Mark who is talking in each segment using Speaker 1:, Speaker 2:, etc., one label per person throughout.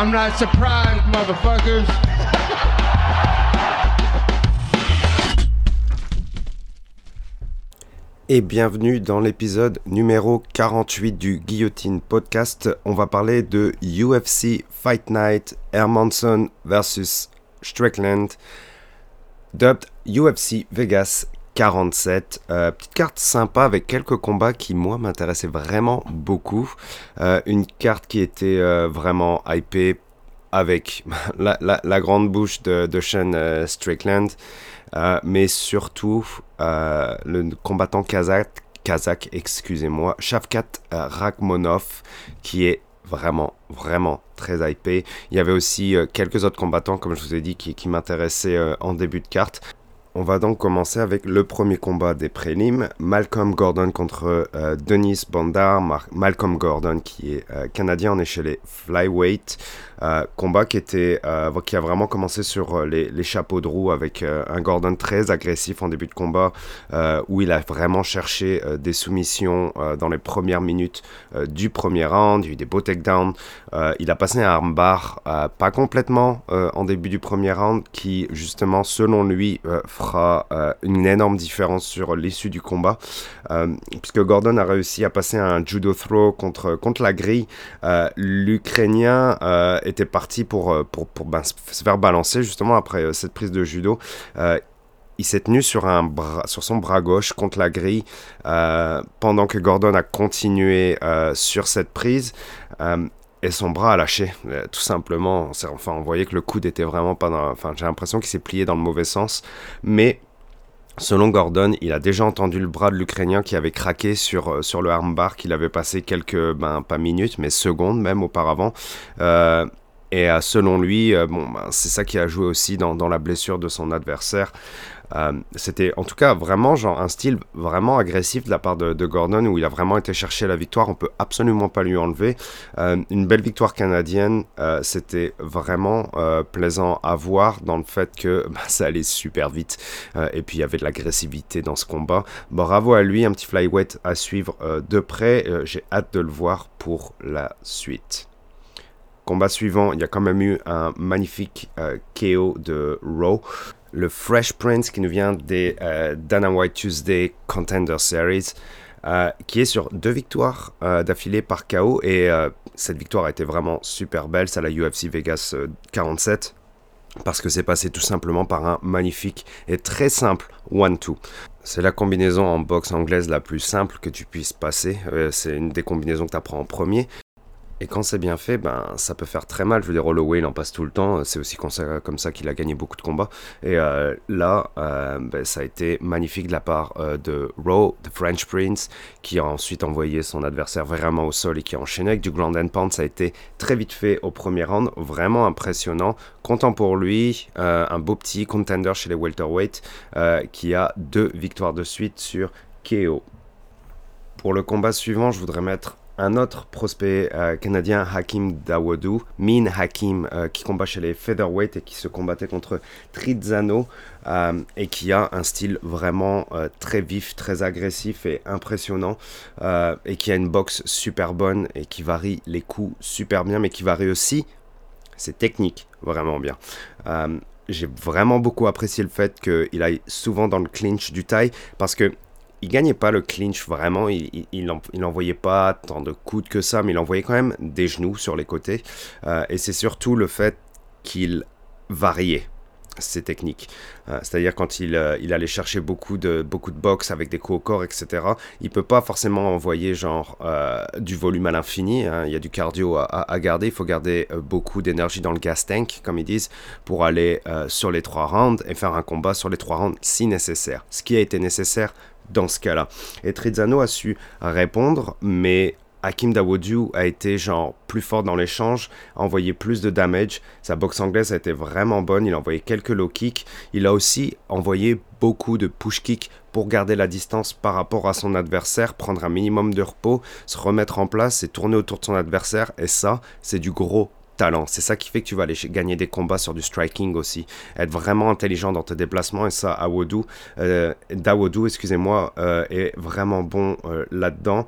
Speaker 1: I'm not surprised, motherfuckers.
Speaker 2: Et bienvenue dans l'épisode numéro 48 du Guillotine Podcast. On va parler de UFC Fight Night Hermanson versus Strickland, dubbed UFC Vegas 47. Euh, petite carte sympa avec quelques combats qui, moi, m'intéressaient vraiment beaucoup. Euh, une carte qui était euh, vraiment hypée avec la, grande bouche de, de Sean Strickland, mais surtout le combattant kazakh, kazakh excusez-moi, Shavkat Rakhmonov, qui est vraiment, vraiment très hypé. Il y avait aussi quelques autres combattants, comme je vous ai dit, qui, qui m'intéressaient en début de carte. On va donc commencer avec le premier combat des prélims. Malcolm Gordon contre euh, Denis Bondar. Malcolm Gordon qui est euh, canadien, on est chez les flyweight. Euh, combat qui, était, qui a vraiment commencé sur les, chapeaux de roue avec un Gordon très agressif en début de combat où il a vraiment cherché des soumissions dans les premières minutes du premier round. Il a eu des beaux takedowns. il a passé un armbar pas complètement en début du premier round qui justement selon lui fera euh, une énorme différence sur l'issue du combat, euh, puisque Gordon a réussi à passer un judo throw contre, contre la grille. Euh, L'Ukrainien était parti pour, pour, pour ben, se faire balancer justement après cette prise de judo il s'est tenu sur, un bras, sur son bras gauche contre la grille pendant que Gordon a continué sur cette prise et son bras a lâché, euh, tout simplement. Enfin, on voyait que le coude était vraiment pas dans. Enfin, j'ai l'impression qu'il s'est plié dans le mauvais sens. Mais Selon Gordon, il a déjà entendu le bras de l'Ukrainien qui avait craqué sur, euh, sur le armbar qu'il avait passé quelques, ben, pas minutes, mais secondes même auparavant. Euh, et selon lui, bon, ben, c'est ça qui a joué aussi dans, la blessure de son adversaire. Euh, c'était en tout cas vraiment genre un style vraiment agressif de la part de, Gordon où il a vraiment été chercher la victoire. On peut absolument pas lui enlever. Euh, une belle victoire canadienne. Euh, c'était vraiment plaisant à voir dans le fait que bah, ça allait super vite et puis il y avait de l'agressivité dans ce combat. Bravo à lui, un petit flyweight à suivre de près. J'ai hâte de le voir pour la suite. Combat suivant, il y a quand même eu un magnifique KO de Rowe le Fresh Prince qui nous vient des euh, Dana White Tuesday Contender Series, euh, qui est sur deux victoires euh, d'affilée par KO. Et cette victoire a été vraiment super belle, c'est la UFC Vegas 47. Parce que c'est passé tout simplement par un magnifique et très simple one-two. C'est la combinaison en boxe anglaise la plus simple que tu puisses passer. c'est une des combinaisons que tu apprends en premier. Et quand c'est bien fait, ben, ça peut faire très mal. Je veux dire, Holloway, il en passe tout le temps. C'est aussi comme ça qu'il a gagné beaucoup de combats. Et euh, là, euh, ben, ça a été magnifique de la part euh, de Rowe, the French Prince, qui a ensuite envoyé son adversaire vraiment au sol et qui a enchaîné avec du ground and pound. Ça a été très vite fait au premier round. Vraiment impressionnant. Content pour lui. un beau petit contender chez les welterweight qui a deux victoires de suite sur KO. Pour le combat suivant, je voudrais mettre un autre prospect euh, canadien, Hakim Dawodu, Min Hakim, euh, qui combat chez les featherweight et qui se combattait contre Trizano euh, et qui a un style vraiment très vif, très agressif et impressionnant et qui a une boxe super bonne et qui varie les coups super bien, mais qui varie aussi ses techniques vraiment bien. J'ai vraiment beaucoup apprécié le fait qu'il aille souvent dans le clinch du taille parce que il gagnait pas le clinch vraiment, il, il, envoyait pas tant de coudes que ça, mais il envoyait quand même des genoux sur les côtés. Euh, et c'est surtout le fait qu'il variait ses techniques. Euh, c'est-à-dire quand il, euh, il, allait chercher beaucoup de, beaucoup de box avec des coups au corps, etc., il peut pas forcément envoyer genre du volume à l'infini. Hein. Il y a du cardio à, garder. Il faut garder beaucoup d'énergie dans le gas tank, comme ils disent, pour aller sur les trois rounds et faire un combat sur les trois rounds si nécessaire. Ce qui a été nécessaire dans ce cas-là. Et Trizano a su répondre, mais Hakim Dawodu a été genre plus fort dans l'échange, a envoyé plus de damage. Sa boxe anglaise a été vraiment bonne. Il a envoyé quelques low kicks. Il a aussi envoyé beaucoup de push kicks pour garder la distance par rapport à son adversaire, prendre un minimum de repos, se remettre en place et tourner autour de son adversaire. Et ça, c'est du gros c'est ça qui fait que tu vas aller gagner des combats sur du striking aussi. Être vraiment intelligent dans tes déplacements. Et ça, Awodu, euh, Dawodu, excusez-moi, euh, est vraiment bon euh, là-dedans.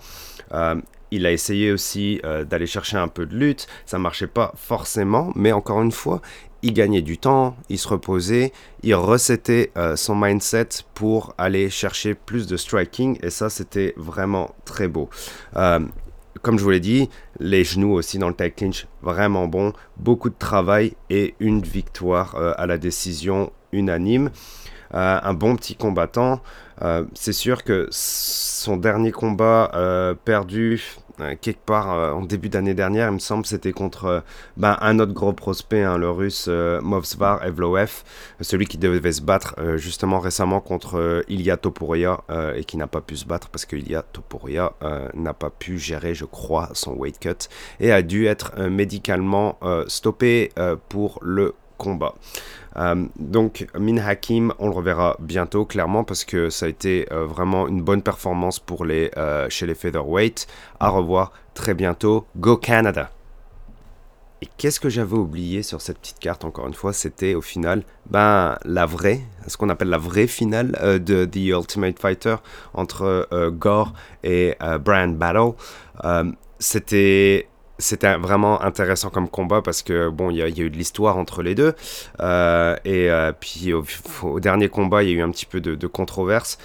Speaker 2: il a essayé aussi d'aller chercher un peu de lutte, ça marchait pas forcément, mais encore une fois, il gagnait du temps, il se reposait, il resetait son mindset pour aller chercher plus de striking et ça c'était vraiment très beau comme je vous l'ai dit, les genoux aussi dans le tag clinch, vraiment bon. Beaucoup de travail et une victoire euh, à la décision unanime. Euh, un bon petit combattant. Euh, c'est sûr que son dernier combat perdu quelque part euh, en début d'année dernière, il me semble, c'était contre euh, ben, un autre gros prospect, hein, le russe Movsvar Evloev, celui qui devait se battre justement récemment contre Ilya Topuria et qui n'a pas pu se battre parce que Ilya Topuria n'a pas pu gérer, je crois, son weight cut et a dû être médicalement stoppé pour le Euh, donc Min Hakim, on le reverra bientôt clairement parce que ça a été euh, vraiment une bonne performance pour les, euh, chez les featherweight. À revoir très bientôt. Go Canada! Et qu'est-ce que j'avais oublié sur cette petite carte, encore une fois, c'était au final ben, la vraie, ce qu'on appelle la vraie finale de The Ultimate Fighter entre Gore et Brian Battle. c'était c'était vraiment intéressant comme combat parce que bon, il y, a eu de l'histoire entre les deux. Euh, et euh, puis au, dernier combat, il y a eu un petit peu de, controverse.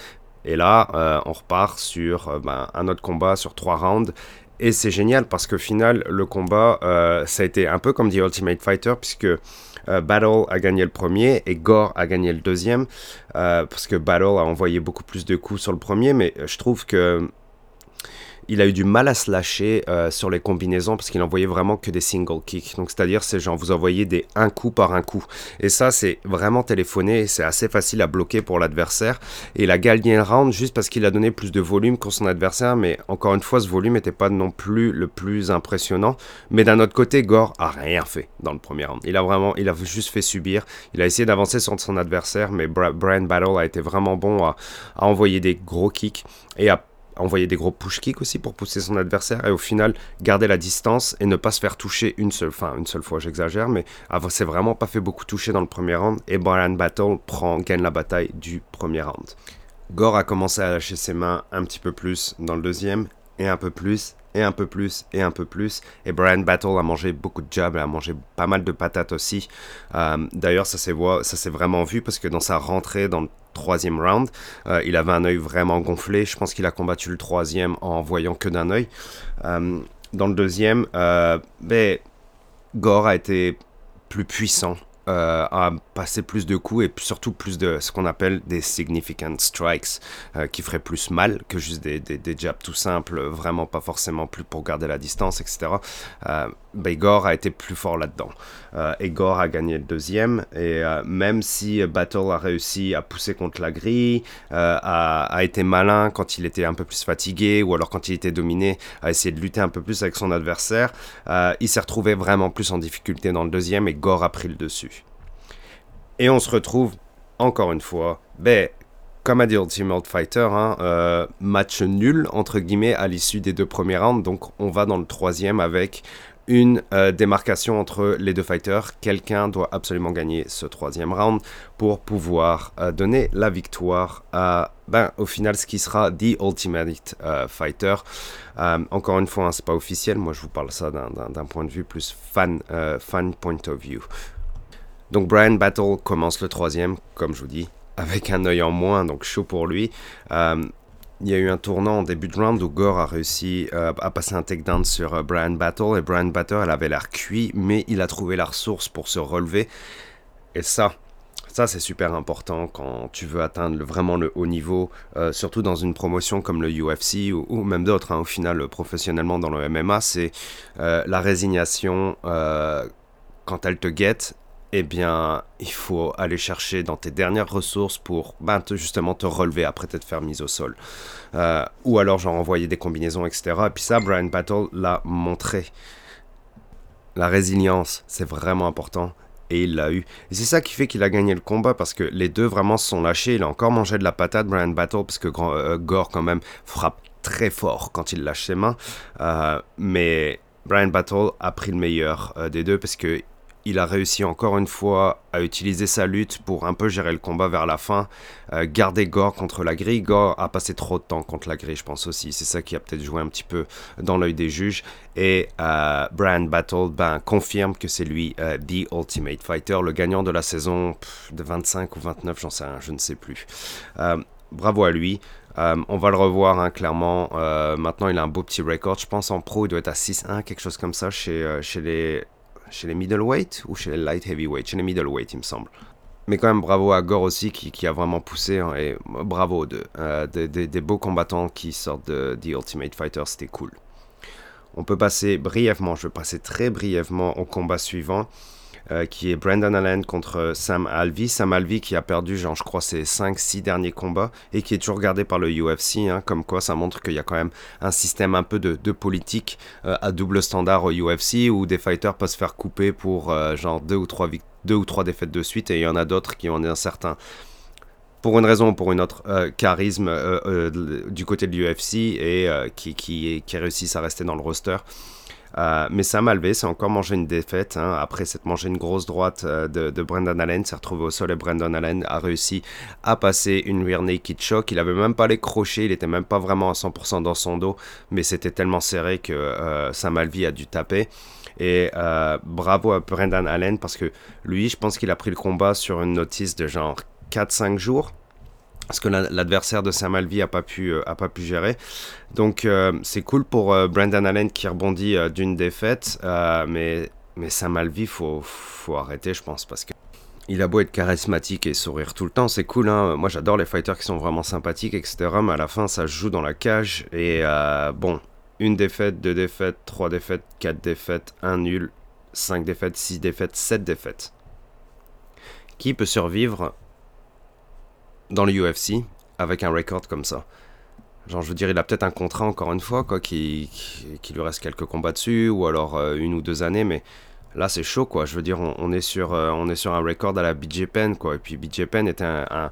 Speaker 2: Et là, euh, on repart sur ben, un autre combat sur trois rounds. Et c'est génial parce qu'au final, le combat, ça a été un peu comme The Ultimate Fighter, puisque Battle a gagné le premier et Gore a gagné le deuxième. parce que Battle a envoyé beaucoup plus de coups sur le premier, mais je trouve que il a eu du mal à se lâcher euh, sur les combinaisons parce qu'il envoyait vraiment que des single kicks. Donc c'est-à-dire c'est genre vous envoyez des un coup par un coup. Et ça c'est vraiment téléphoné c'est assez facile à bloquer pour l'adversaire. Et il a gagné le round juste parce qu'il a donné plus de volume que son adversaire. Mais encore une fois ce volume n'était pas non plus le plus impressionnant. Mais d'un autre côté Gore a rien fait dans le premier round. Il a vraiment, il a juste fait subir. Il a essayé d'avancer sur son adversaire mais Brian Battle a été vraiment bon à, à envoyer des gros kicks et à envoyer des gros push kicks aussi pour pousser son adversaire et au final garder la distance et ne pas se faire toucher une seule, enfin une seule fois j'exagère, mais c'est vraiment pas fait beaucoup toucher dans le premier round et Brian Battle prend, gagne la bataille du premier round. Gore a commencé à lâcher ses mains un petit peu plus dans le deuxième et un peu plus et un peu plus et un peu plus. Et Brian Battle a mangé beaucoup de jabs, a mangé pas mal de patates aussi. Euh, d'ailleurs, ça s'est vraiment vu parce que dans sa rentrée dans le troisième round, euh, il avait un œil vraiment gonflé. Je pense qu'il a combattu le troisième en voyant que d'un œil. Euh, dans le deuxième, ben, Gore a été plus puissant euh, à passer plus de coups et surtout plus de ce qu'on appelle des significant strikes euh, qui feraient plus mal que juste des, jabs tout simples, vraiment pas forcément plus pour garder la distance, etc. Euh, Gore a été plus fort là-dedans. Euh, et Gore a gagné le deuxième. Et même si Battle a réussi à pousser contre la grille, a, été malin quand il était un peu plus fatigué ou alors quand il était dominé, a essayé de lutter un peu plus avec son adversaire, il s'est retrouvé vraiment plus en difficulté dans le deuxième et Gore a pris le dessus. Et on se retrouve encore une fois, ben, comme a dit Ultimate Fighter, hein, euh, match nul entre guillemets à l'issue des deux premiers rounds. Donc on va dans le troisième avec une euh, démarcation entre les deux fighters. Quelqu'un doit absolument gagner ce troisième round pour pouvoir euh, donner la victoire à, ben, au final, ce qui sera The Ultimate Fighter. encore une fois, hein, c'est pas officiel. Moi, je vous parle ça d'un point de vue plus fan, fan point of view. Donc Brian Battle commence le troisième, comme je vous dis, avec un œil en moins, donc chaud pour lui. Euh, il y a eu un tournant en début de round où Gore a réussi euh, à passer un takedown sur euh, Brian Battle et Brian Battle elle avait l'air cuit mais il a trouvé la ressource pour se relever. Et ça ça c'est super important quand tu veux atteindre vraiment le haut niveau surtout dans une promotion comme le UFC ou, même d'autres hein, au final professionnellement dans le MMA c'est la résignation quand elle te guette eh bien, il faut aller chercher dans tes dernières ressources pour ben, justement te relever après t'être fait mise au sol. Euh, ou alors, genre, envoyer des combinaisons, etc. Et puis ça, Brian Battle l'a montré. La résilience, c'est vraiment important. Et il l'a eu. Et c'est ça qui fait qu'il a gagné le combat parce que les deux vraiment se sont lâchés. Il a encore mangé de la patate, Brian Battle, parce que euh, Gore, quand même, frappe très fort quand il lâche ses mains. Euh, mais Brian Battle a pris le meilleur des deux parce que il a réussi encore une fois à utiliser sa lutte pour un peu gérer le combat vers la fin, euh, garder Gore contre la grille. Gore a passé trop de temps contre la grille, je pense aussi. C'est ça qui a peut-être joué un petit peu dans l'œil des juges. Et euh, Brian Battle ben, confirme que c'est lui, euh, The Ultimate Fighter, le gagnant de la saison de 25 ou 29, j'en sais rien, je ne sais plus. bravo à lui. on va le revoir hein, clairement. maintenant, il a un beau petit record. Je pense en pro, il doit être à 6-1, quelque chose comme ça chez, chez les chez les middleweight ou chez les light heavyweight? Chez les middleweight, il me semble. Mais quand même, bravo à Gore aussi qui, a vraiment poussé. Hein, et bravo de, euh, des beaux combattants qui sortent de The Ultimate Fighter, c'était cool. On peut passer brièvement, je vais passer très brièvement au combat suivant. Euh, qui est Brandon Allen contre Sam Alvey. Sam Alvey qui a perdu, genre, je crois, ses 5-6 derniers combats et qui est toujours gardé par le UFC. Hein, comme quoi, ça montre qu'il y a quand même un système un peu de, politique euh, à double standard au UFC où des fighters peuvent se faire couper pour euh, genre 2 ou 3 deux ou trois défaites de suite et il y en a d'autres qui ont un certain pour une raison ou pour une autre, charisme du côté de l'UFC et qui, qui, qui réussissent à rester dans le roster. Euh, mais Sam Alvey s'est encore mangé une défaite. Hein, après s'être mangé une grosse droite euh, de, Brendan Allen, s'est retrouvé au sol et Brendan Allen a réussi à passer une rear naked choke. Il avait même pas les crochets, il était même pas vraiment à 100% dans son dos, mais c'était tellement serré que euh, Sam Alvey a dû taper. Et bravo à Brendan Allen parce que lui, je pense qu'il a pris le combat sur une notice de genre 4-5 jours parce que l'adversaire de Sam Alvey a pas pu euh, a pas pu gérer. Donc euh, c'est cool pour euh, Brandon Allen qui rebondit d'une défaite, mais mais Sam Alvey faut faut arrêter je pense parce que il a beau être charismatique et sourire tout le temps, c'est cool. Hein. Moi j'adore les fighters qui sont vraiment sympathiques, etc. Mais à la fin ça joue dans la cage et bon une défaite, deux défaites, trois défaites, quatre défaites, un nul, cinq défaites, six défaites, sept défaites. Qui peut survivre dans le UFC avec un record comme ça. Genre, je veux dire, il a peut-être un contrat encore une fois, quoi, qui, qui, lui reste quelques combats dessus, ou alors euh, une ou deux années, mais là c'est chaud, quoi. Je veux dire, on, est, sur, euh, on est sur un record à la BJ Penn, quoi. Et puis BJ Penn était un,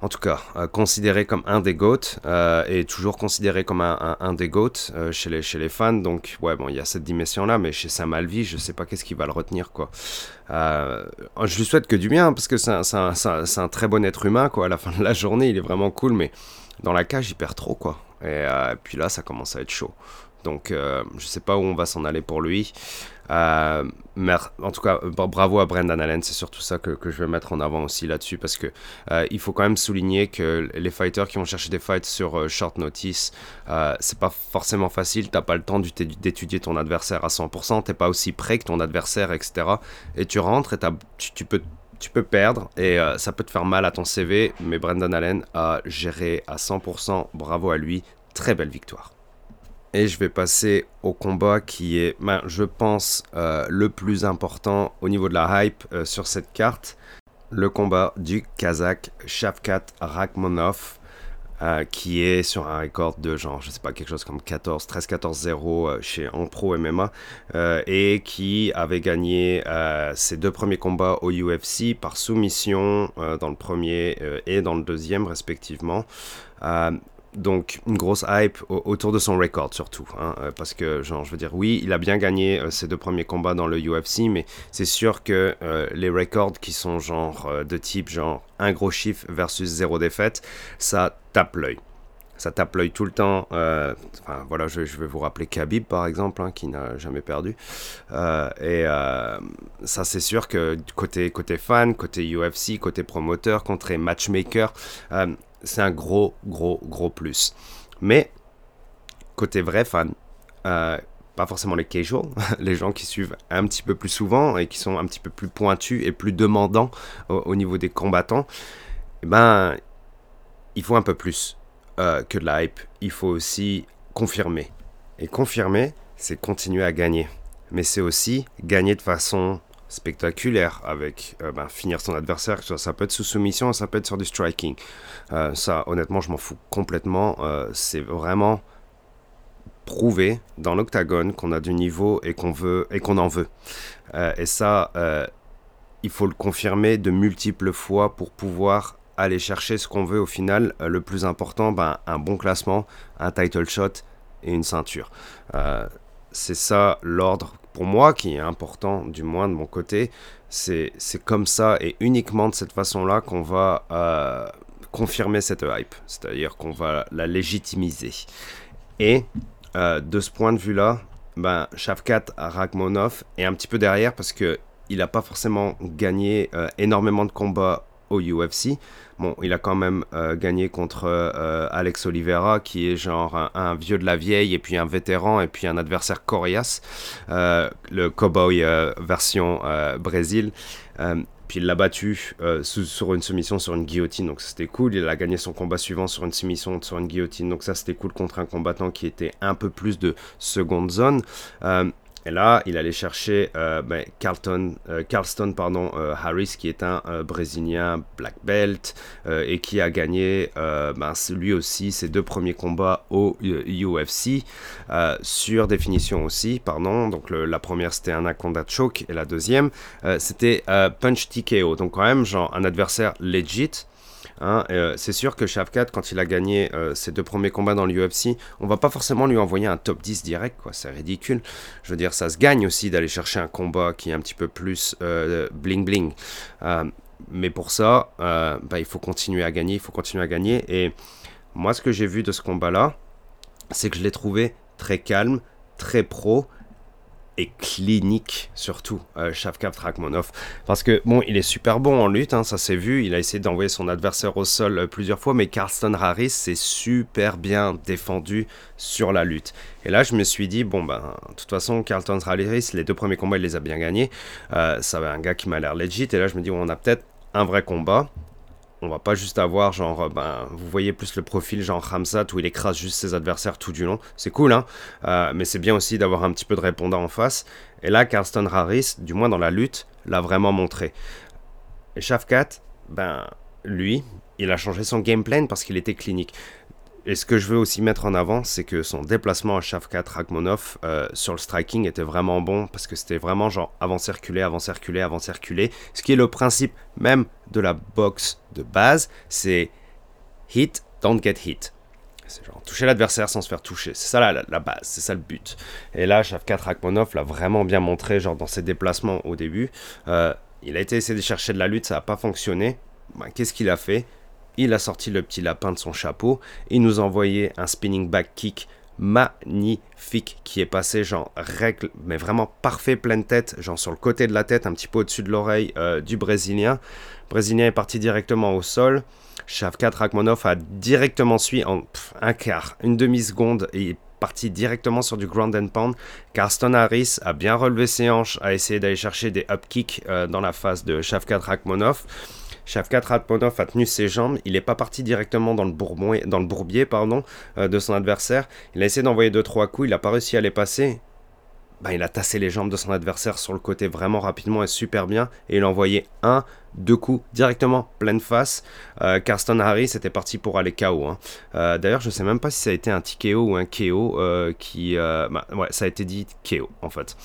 Speaker 2: en tout cas, euh, considéré comme un des GOAT euh, et toujours considéré comme un, des GOAT euh, chez, les, chez fans. Donc, ouais, bon, il y a cette dimension-là, mais chez Sam Alvey, je sais pas qu'est-ce qui va le retenir, quoi. je lui souhaite que du bien, parce que c'est un, un, très bon être humain, quoi. À la fin de la journée, il est vraiment cool, mais dans la cage, il perd trop, quoi. Et puis là, ça commence à être chaud. Donc, je sais pas où on va s'en aller pour lui. Euh, mais en tout cas, bravo à Brendan Allen, c'est surtout ça que, je vais mettre en avant aussi là-dessus parce que euh, il faut quand même souligner que les fighters qui vont chercher des fights sur euh, short notice, c'est pas forcément facile, t'as pas le temps d'étudier ton adversaire à 100%, t'es pas aussi prêt que ton adversaire, etc. Et tu rentres et tu peux perdre et ça peut te faire mal à ton CV, mais Brendan Allen a géré à 100%, bravo à lui, très belle victoire. Et je vais passer au combat qui est, ben, je pense, euh, le plus important au niveau de la hype euh, sur cette carte. Le combat du Kazakh Shavkat Rakhmonov, euh, qui est sur un record de genre, je sais pas, quelque chose comme 14, 13-14-0 chez en pro MMA, et qui avait gagné ses deux premiers combats au UFC par soumission dans le premier et dans le deuxième respectivement donc une grosse hype autour de son record surtout, hein, euh, parce que genre je veux dire oui il a bien gagné euh, ses deux premiers combats dans le UFC, mais c'est sûr que euh, les records qui sont genre de type genre un gros chiffre versus zéro défaite, ça tape l'œil. Ça tape l'œil tout le temps. enfin voilà, je, vais vous rappeler Khabib par exemple, hein, qui n'a jamais perdu. et ça c'est sûr que côté côté fan, côté UFC, côté promoteur, côté matchmaker, c'est un gros, gros, gros plus. Mais, côté vrai fan, euh, pas forcément les casual, les gens qui suivent un petit peu plus souvent et qui sont un petit peu plus pointus et plus demandants au, niveau des combattants, eh ben, il faut un peu plus euh, que de la hype. Il faut aussi confirmer. Et confirmer, c'est continuer à gagner. Mais c'est aussi gagner de façon spectaculaire avec euh, ben, finir son adversaire. Ça, peut être sous soumission, ça peut être sur du striking. Euh, ça, honnêtement, je m'en fous complètement. Euh, c'est vraiment prouver dans l'octagone qu'on a du niveau et qu'on veut et qu'on en veut. et ça, il faut le confirmer de multiples fois pour pouvoir aller chercher ce qu'on veut au final. le plus important, ben, un bon classement, un title shot et une ceinture. c'est ça l'ordre pour moi, qui est important, du moins de mon côté, c'est comme ça et uniquement de cette façon-là qu'on va euh, confirmer cette hype, c'est-à-dire qu'on va la légitimiser. Et euh, de ce point de vue-là, ben, Shavkat Rachmonov est un petit peu derrière parce que il n'a pas forcément gagné euh, énormément de combats au UFC. Bon, il a quand même euh, gagné contre euh, Alex Oliveira, qui est genre un, vieux de la vieille, et puis un vétéran, et puis un adversaire coriace, euh, le cowboy version Brésil. puis il l'a battu sur une soumission sur une guillotine, donc c'était cool. Il a gagné son combat suivant sur une soumission sur une guillotine, donc ça c'était cool contre un combattant qui était un peu plus de seconde zone. Et là, il allait chercher euh, ben, Carlton, euh, Carlston pardon, euh, Harris, qui est un Brésilien black belt et qui a gagné ben, lui aussi ses deux premiers combats au UFC sur définition aussi. Pardon. Donc la première c'était un Anaconda Choke et la deuxième c'était Punch TKO. Donc quand même genre un adversaire legit. Hein, euh, c'est sûr que Shavkat, quand il a gagné euh, ses deux premiers combats dans l'UFC, on va pas forcément lui envoyer un top 10 direct, quoi. C'est ridicule. Je veux dire, ça se gagne aussi d'aller chercher un combat qui est un petit peu plus euh, bling bling. mais pour ça, bah, il faut continuer à gagner, il faut continuer à gagner. Et moi, ce que j'ai vu de ce combat-là, c'est que je l'ai trouvé très calme, très pro et clinique surtout, euh, Shavkat. Parce que, bon, il est super bon en lutte, hein, ça s'est vu, il a essayé d'envoyer son adversaire au sol euh, plusieurs fois, mais Carlston Harris s'est super bien défendu sur la lutte. Et là, je me suis dit, bon, ben, de toute façon, Carlton Harris, les deux premiers combats, il les a bien gagnés. Euh, ça va un gars qui m'a l'air legit, et là, je me dis, on a peut-être un vrai combat on va pas juste avoir genre euh, ben vous voyez plus le profil genre Ramsat où il écrase juste ses adversaires tout du long. C'est cool hein. Euh, mais c'est bien aussi d'avoir un petit peu de répondant en face. Et là Carlston Harris du moins dans la lutte l'a vraiment montré. Et Shafkat ben lui il a changé son game plan parce qu'il était clinique et ce que je veux aussi mettre en avant, c'est que son déplacement à Shavkat Rakhmonov euh, sur le striking était vraiment bon parce que c'était vraiment genre avant-circuler, avant-circuler, avant-circuler. Ce qui est le principe même de la boxe de base, c'est hit, don't get hit. C'est genre toucher l'adversaire sans se faire toucher. C'est ça la, la, base, c'est ça le but. Et là, Shavkat Rakhmonov l'a vraiment bien montré genre dans ses déplacements au début. Euh, il a été essayé de chercher de la lutte, ça n'a pas fonctionné. Ben, qu'est-ce qu'il a fait? Il a sorti le petit lapin de son chapeau et nous a envoyé un spinning back kick magnifique qui est passé genre règle mais vraiment parfait pleine tête genre sur le côté de la tête un petit peu au-dessus de l'oreille euh, du brésilien brésilien est parti directement au sol Shavkat Rakhmonov a directement suivi en un quart une demi seconde et est parti directement sur du ground and pound. Carston Harris a bien relevé ses hanches, a essayé d'aller chercher des up kicks euh, dans la face de Shavkat Rakhmonov. Shavkat Ratmonov a tenu ses jambes, il n'est pas parti directement dans le, dans le bourbier pardon, euh, de son adversaire. Il a essayé d'envoyer 2-3 coups, il n'a pas réussi à les passer. Ben, il a tassé les jambes de son adversaire sur le côté vraiment rapidement et super bien. Et il a envoyé un, deux coups directement pleine face. Euh, Carston Harris était parti pour aller KO. Hein. Euh, d'ailleurs, je ne sais même pas si ça a été un TKO ou un KO qui. Bah, ouais, ça a été dit KO en fait.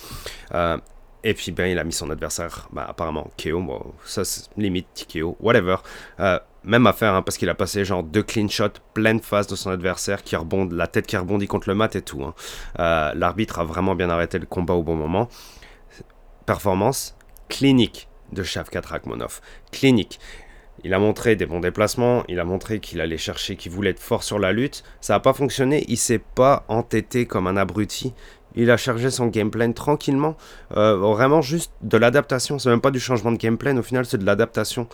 Speaker 2: Et puis, ben, il a mis son adversaire, bah, apparemment, KO. Bon, ça, c'est limite KO, whatever. Euh, même affaire, hein, parce qu'il a passé genre deux clean shots pleine face de son adversaire, qui rebondit, la tête qui rebondit contre le mat et tout. Hein. Euh, l'arbitre a vraiment bien arrêté le combat au bon moment. Performance clinique de Shavkat Rakhmonov. Clinique. Il a montré des bons déplacements, il a montré qu'il allait chercher, qu'il voulait être fort sur la lutte. Ça n'a pas fonctionné, il s'est pas entêté comme un abruti. Il a chargé son gameplay tranquillement. Euh, vraiment juste de l'adaptation. C'est même pas du changement de gameplay. Au final, c'est de l'adaptation.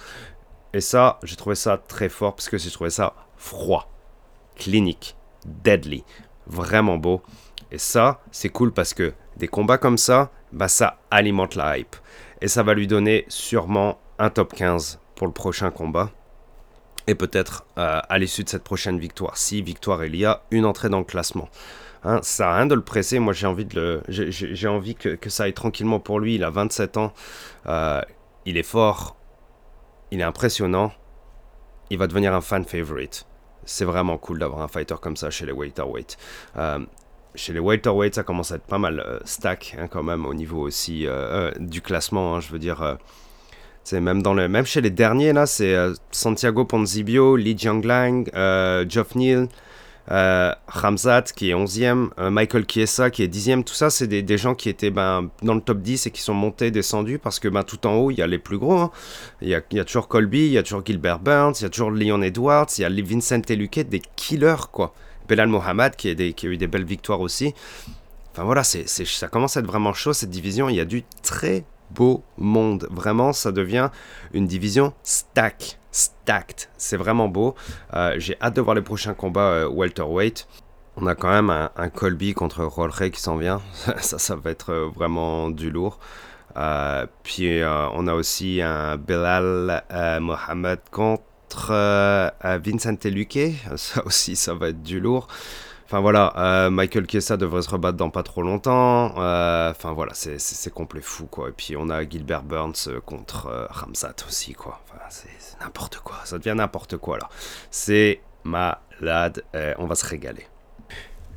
Speaker 2: Et ça, j'ai trouvé ça très fort parce que j'ai trouvé ça froid, clinique, deadly, vraiment beau. Et ça, c'est cool parce que des combats comme ça, bah ça alimente la hype. Et ça va lui donner sûrement un top 15 pour le prochain combat. Et peut-être euh, à l'issue de cette prochaine victoire, si victoire il y a, une entrée dans le classement. Hein, ça sert à rien de le presser. Moi, j'ai envie, de le, j'ai, envie que, ça aille tranquillement pour lui. Il a 27 ans. Euh, il est fort. Il est impressionnant. Il va devenir un fan favorite. C'est vraiment cool d'avoir un fighter comme ça chez les welterweight. Euh, chez les welterweight, ça commence à être pas mal euh, stack hein, quand même au niveau aussi du classement. Hein, je veux dire, c'est même dans le, même chez les derniers là, c'est Santiago Ponzibio, Li Jianglang, Geoff Neal. Euh, Ramzat qui est 11e, euh, Michael Chiesa qui est 10e, tout ça c'est des, gens qui étaient ben, dans le top 10 et qui sont montés, descendus parce que ben, tout en haut il y a les plus gros. Hein. Il, y a, toujours Colby, il y a toujours Gilbert Burns, il y a toujours Leon Edwards, il y a Vincent Eluquet, des killers quoi. Belal Mohamed qui, a eu des belles victoires aussi. Enfin voilà, ça commence à être vraiment chaud cette division. Il y a du très beau monde. Vraiment, ça devient une division stack. Stacked. C'est vraiment beau. Euh, j'ai hâte de voir les prochains combats euh, welterweight. On a quand même un, Colby contre Rolre qui s'en vient. ça, ça va être euh, vraiment du lourd. puis on a aussi un Belal Mohamed contre Vincent Luque. Ça aussi, ça va être du lourd. Enfin voilà, euh, Michael Kessa devrait se rebattre dans pas trop longtemps. Euh, enfin voilà, c'est complet fou quoi. Et puis on a Gilbert Burns euh, contre Ramsat aussi quoi. Enfin, c'est n'importe quoi, ça devient n'importe quoi là. C'est malade, on va se régaler.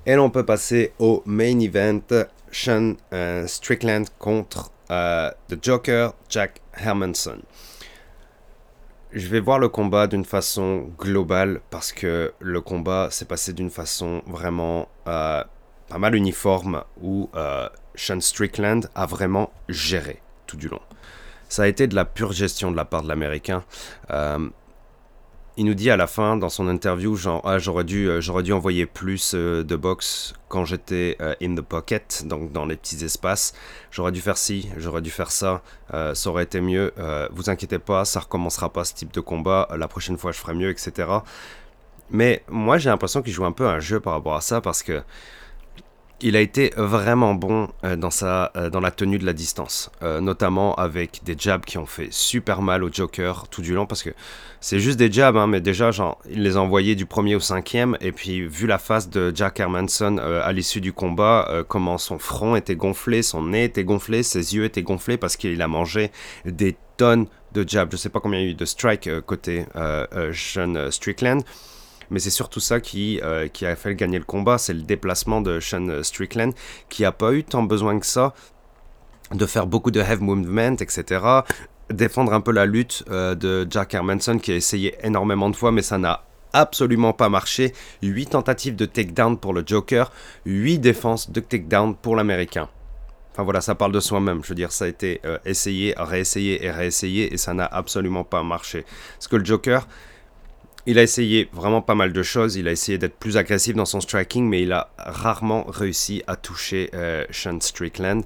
Speaker 2: Et là on peut passer au main event, Sean Strickland contre The Joker, Jack Hermanson je vais voir le combat d'une façon globale parce que le combat s'est passé d'une façon vraiment euh, pas mal uniforme où euh, Sean Strickland a vraiment géré tout du long. Ça a été de la pure gestion de la part de l'Américain. Euh, il nous dit à la fin dans son interview ah, j'aurais dû euh, j'aurais dû envoyer plus euh, de box quand j'étais euh, in the pocket donc dans les petits espaces. J'aurais dû faire ci j'aurais dû faire ça ça aurait été mieux vous inquiétez pas ça recommencera pas ce type de combat la prochaine fois je ferai mieux etc mais moi j'ai l'impression qu'il joue un peu un jeu par rapport à ça parce que il a été vraiment bon euh, euh, dans la tenue de la distance, euh, notamment avec des jabs qui ont fait super mal au Joker tout du long, parce que c'est juste des jabs, hein, mais déjà, genre, il les a envoyés du premier au cinquième, et puis vu la face de Jack Hermanson à l'issue du combat, comment son front était gonflé, son nez était gonflé, ses yeux étaient gonflés, parce qu'il a mangé des tonnes de jabs. Je sais pas combien il y a eu de strikes côté Sean Strickland, mais c'est surtout ça qui, euh, qui a fait gagner le combat, c'est le déplacement de Sean Strickland, qui n'a pas eu tant besoin que ça de faire beaucoup de heavy movement, etc. Défendre un peu la lutte euh, de Jack Hermanson, qui a essayé énormément de fois, mais ça n'a absolument pas marché. 8 tentatives de takedown pour le Joker, 8 défenses de takedown pour l'Américain. Enfin voilà, ça parle de soi-même. Je veux dire, ça a été euh, essayé, réessayé et réessayé et ça n'a absolument pas marché. Parce que le Joker, il a essayé vraiment pas mal de choses. Il a essayé d'être plus agressif dans son striking, mais il a rarement réussi à toucher euh, Sean Strickland.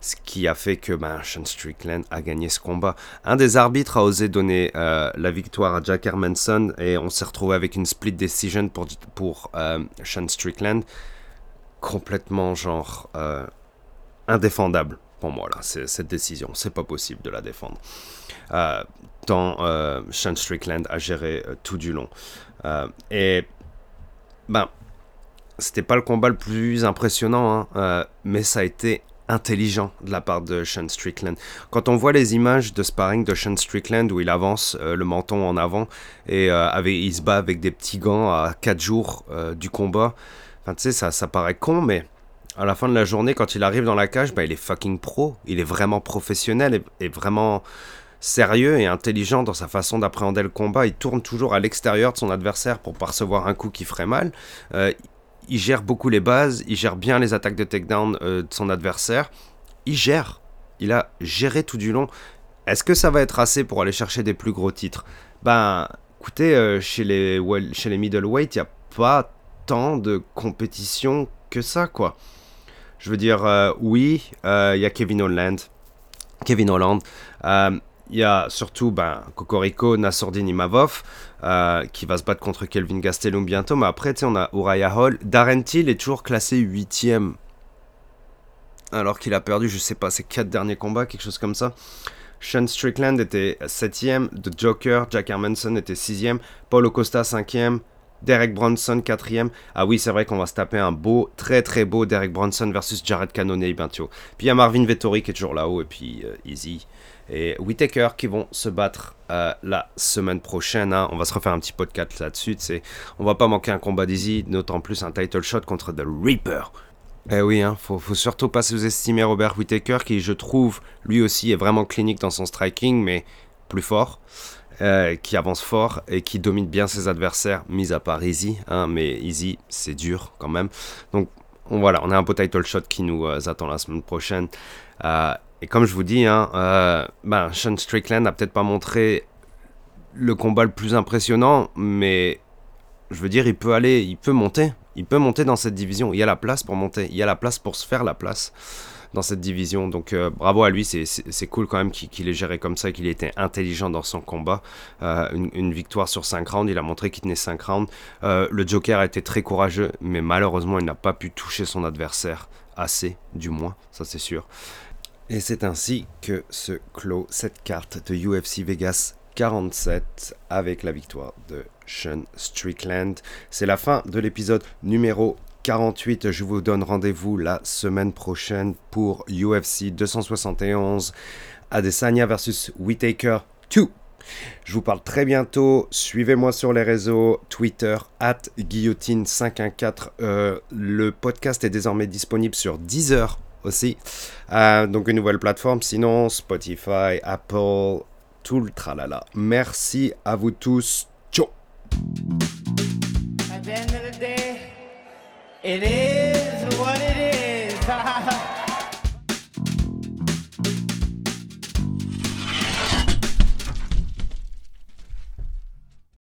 Speaker 2: Ce qui a fait que ben, Sean Strickland a gagné ce combat. Un des arbitres a osé donner euh, la victoire à Jack Hermanson et on s'est retrouvé avec une split decision pour, euh, Sean Strickland. Complètement genre indéfendable pour moi là, cette décision. C'est pas possible de la défendre. Euh, tant euh, Sean Strickland a géré euh, tout du long. et ben, c'était pas le combat le plus impressionnant, hein, mais ça a été intelligent de la part de Sean Strickland. Quand on voit les images de sparring de Sean Strickland où il avance le menton en avant et avec, il se bat avec des petits gants à 4 jours du combat, enfin, tu sais, ça, ça paraît con, mais à la fin de la journée, quand il arrive dans la cage, bah, il est fucking pro. Il est vraiment professionnel et, vraiment sérieux et intelligent dans sa façon d'appréhender le combat. Il tourne toujours à l'extérieur de son adversaire pour pas recevoir un coup qui ferait mal. Euh, il gère beaucoup les bases, il gère bien les attaques de takedown euh, de son adversaire. Il gère. Il a géré tout du long. Est-ce que ça va être assez pour aller chercher des plus gros titres? Ben, écoutez, euh, chez, les, middleweight, il n'y a pas tant de compétition que ça, quoi. Je veux dire, oui, il y a Kevin Holland. Kevin Holland. Euh, il y a surtout ben, Cocorico, Nassourdine Imavov, qui va se battre contre Kelvin Gastelum bientôt. Mais après, on a Uriah Hall. Darren Till est toujours classé 8ème. Alors qu'il a perdu, je sais pas, ses 4 derniers combats, quelque chose comme ça. Sean Strickland était 7ème. The Joker, Jack Hermanson était 6ème. Paulo Costa 5ème. Derek Bronson, quatrième. Ah oui, c'est vrai qu'on va se taper un beau, très très beau Derek Bronson versus Jared Cannonier Puis il y a Marvin Vettori qui est toujours là-haut, et puis euh, Easy et Whitaker qui vont se battre euh, la semaine prochaine. Hein. On va se refaire un petit podcast là-dessus. On va pas manquer un combat d'Easy, d'autant plus un title shot contre The Reaper. Eh oui, hein, faut, faut surtout pas sous-estimer Robert Whitaker qui, je trouve, lui aussi est vraiment clinique dans son striking, mais plus fort. euh, qui avance fort et qui domine bien ses adversaires, mis à part Easy. Hein, mais Easy, c'est dur quand même. Donc voilà, on a un beau title shot qui nous euh, attend la semaine prochaine. Et comme je vous dis, hein, ben, Sean Strickland n'a peut-être pas montré le combat le plus impressionnant, mais je veux dire, il peut aller, il peut monter. Il peut monter dans cette division. Il y a la place pour monter. Il y a la place pour se faire la place dans cette division. Donc euh, bravo à lui, c'est cool quand même qu'il ait géré comme ça, qu'il ait été intelligent dans son combat. Euh, une, victoire sur 5 rounds, il a montré qu'il tenait 5 rounds. Euh, le Joker a été très courageux, mais malheureusement il n'a pas pu toucher son adversaire assez, du moins, ça c'est sûr. Et c'est ainsi que se clôt cette carte de UFC Vegas 47 avec la victoire de Sean Strickland. C'est la fin de l'épisode numéro 48. Je vous donne rendez-vous la semaine prochaine pour UFC 271 Adesanya versus Whitaker 2. Je vous parle très bientôt. Suivez-moi sur les réseaux Twitter, at guillotine514. Euh, le podcast est désormais disponible sur Deezer aussi. Euh, donc une nouvelle plateforme. Sinon, Spotify, Apple, tout le tralala. Merci à vous tous. Ciao.